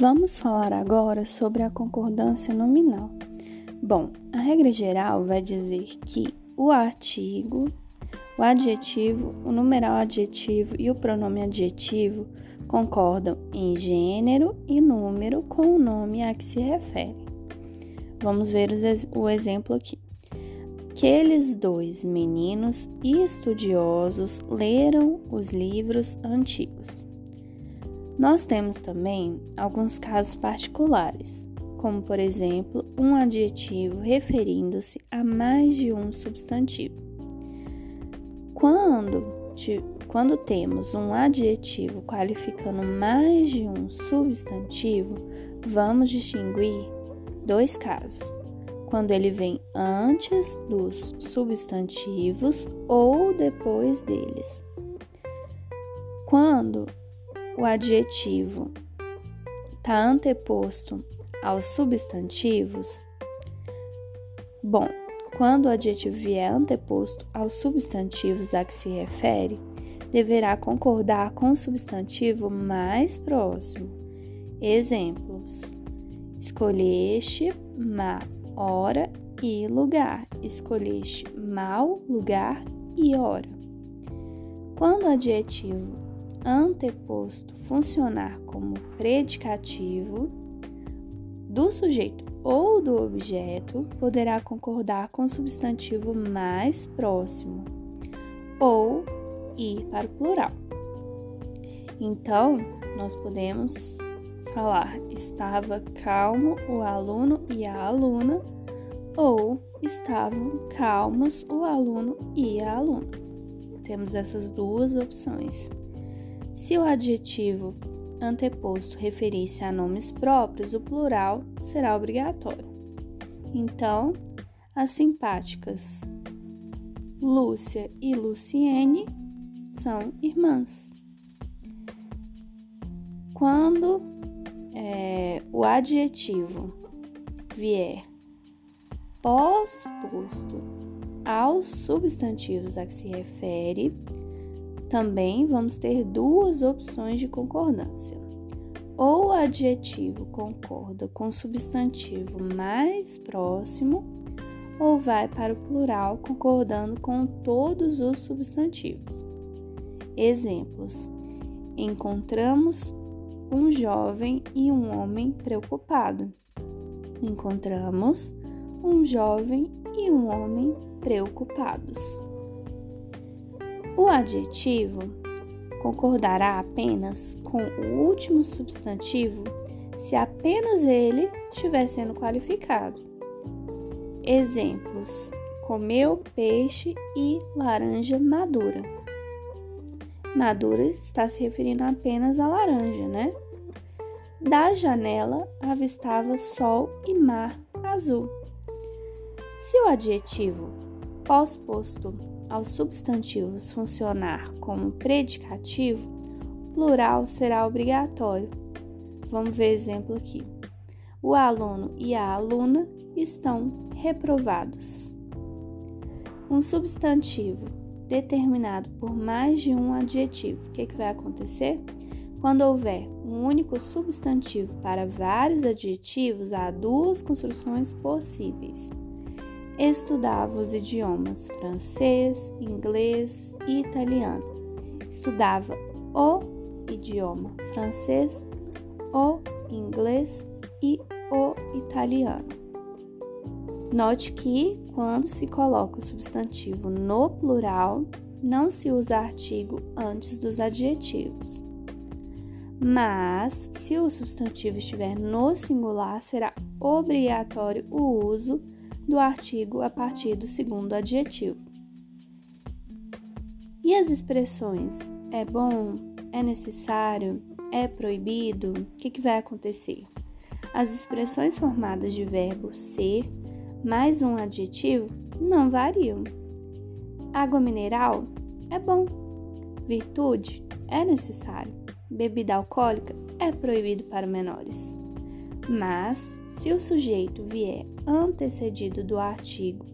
Vamos falar agora sobre a concordância nominal. Bom, a regra geral vai dizer que o artigo, o adjetivo, o numeral adjetivo e o pronome adjetivo concordam em gênero e número com o nome a que se refere. Vamos ver o exemplo aqui. Aqueles dois meninos estudiosos leram os livros antigos. Nós temos também alguns casos particulares, como por exemplo, um adjetivo referindo-se a mais de um substantivo. Quando, quando temos um adjetivo qualificando mais de um substantivo, vamos distinguir dois casos quando ele vem antes dos substantivos ou depois deles. Quando o adjetivo está anteposto aos substantivos, bom, quando o adjetivo vier anteposto aos substantivos a que se refere, deverá concordar com o substantivo mais próximo. Exemplos: escolheste ma hora e lugar. Escolheste mal, lugar e hora. Quando o adjetivo anteposto funcionar como predicativo do sujeito ou do objeto, poderá concordar com o substantivo mais próximo ou ir para o plural. Então, nós podemos falar estava calmo o aluno e a aluna ou estavam calmos o aluno e a aluna. Temos essas duas opções. Se o adjetivo anteposto referir-se a nomes próprios, o plural será obrigatório. Então, as simpáticas Lúcia e Luciene são irmãs. Quando é, o adjetivo vier pós-posto aos substantivos a que se refere, também vamos ter duas opções de concordância. Ou o adjetivo concorda com o substantivo mais próximo, ou vai para o plural concordando com todos os substantivos. Exemplos: encontramos um jovem e um homem preocupado. Encontramos um jovem e um homem preocupados. O adjetivo concordará apenas com o último substantivo se apenas ele estiver sendo qualificado. Exemplos: comeu peixe e laranja madura. Madura está se referindo apenas à laranja, né? Da janela avistava sol e mar azul. Se o adjetivo pós-posto aos substantivos funcionar como predicativo, plural será obrigatório. Vamos ver exemplo aqui. O aluno e a aluna estão reprovados. Um substantivo determinado por mais de um adjetivo. O que, que vai acontecer? Quando houver um único substantivo para vários adjetivos, há duas construções possíveis. Estudava os idiomas francês, inglês e italiano. Estudava o idioma francês, o inglês e o italiano. Note que, quando se coloca o substantivo no plural, não se usa artigo antes dos adjetivos. Mas, se o substantivo estiver no singular, será obrigatório o uso do artigo a partir do segundo adjetivo. E as expressões é bom, é necessário, é proibido? O que, que vai acontecer? As expressões formadas de verbo ser mais um adjetivo não variam. Água mineral é bom. Virtude é necessário. Bebida alcoólica é proibido para menores. Mas, se o sujeito vier antecedido do artigo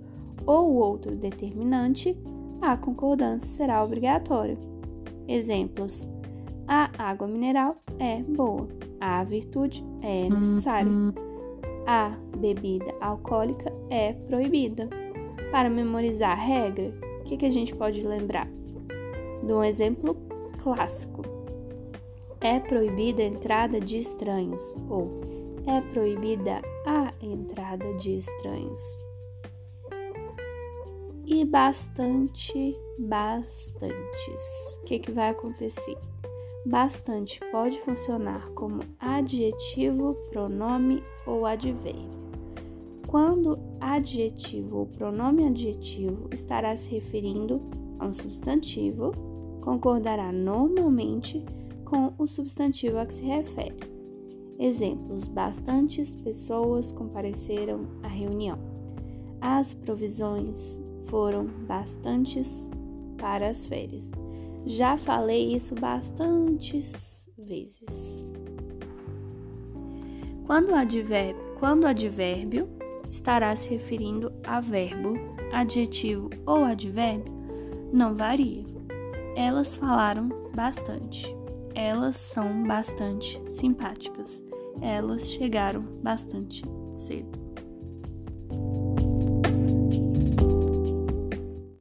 ou outro determinante, a concordância será obrigatória. Exemplos: a água mineral é boa. A virtude é necessária. A bebida alcoólica é proibida. Para memorizar a regra, o que, que a gente pode lembrar? De um exemplo clássico. É proibida a entrada de estranhos ou é proibida a entrada de estranhos. E bastante, bastantes. O que, que vai acontecer? Bastante pode funcionar como adjetivo, pronome ou advérbio. Quando adjetivo ou pronome adjetivo estará se referindo a um substantivo, concordará normalmente com o substantivo a que se refere. Exemplos: bastantes pessoas compareceram à reunião. As provisões foram bastantes para as férias. Já falei isso bastantes vezes. Quando o advérbio, quando advérbio estará se referindo a verbo, adjetivo ou advérbio, não varia. Elas falaram bastante. Elas são bastante simpáticas. Elas chegaram bastante cedo.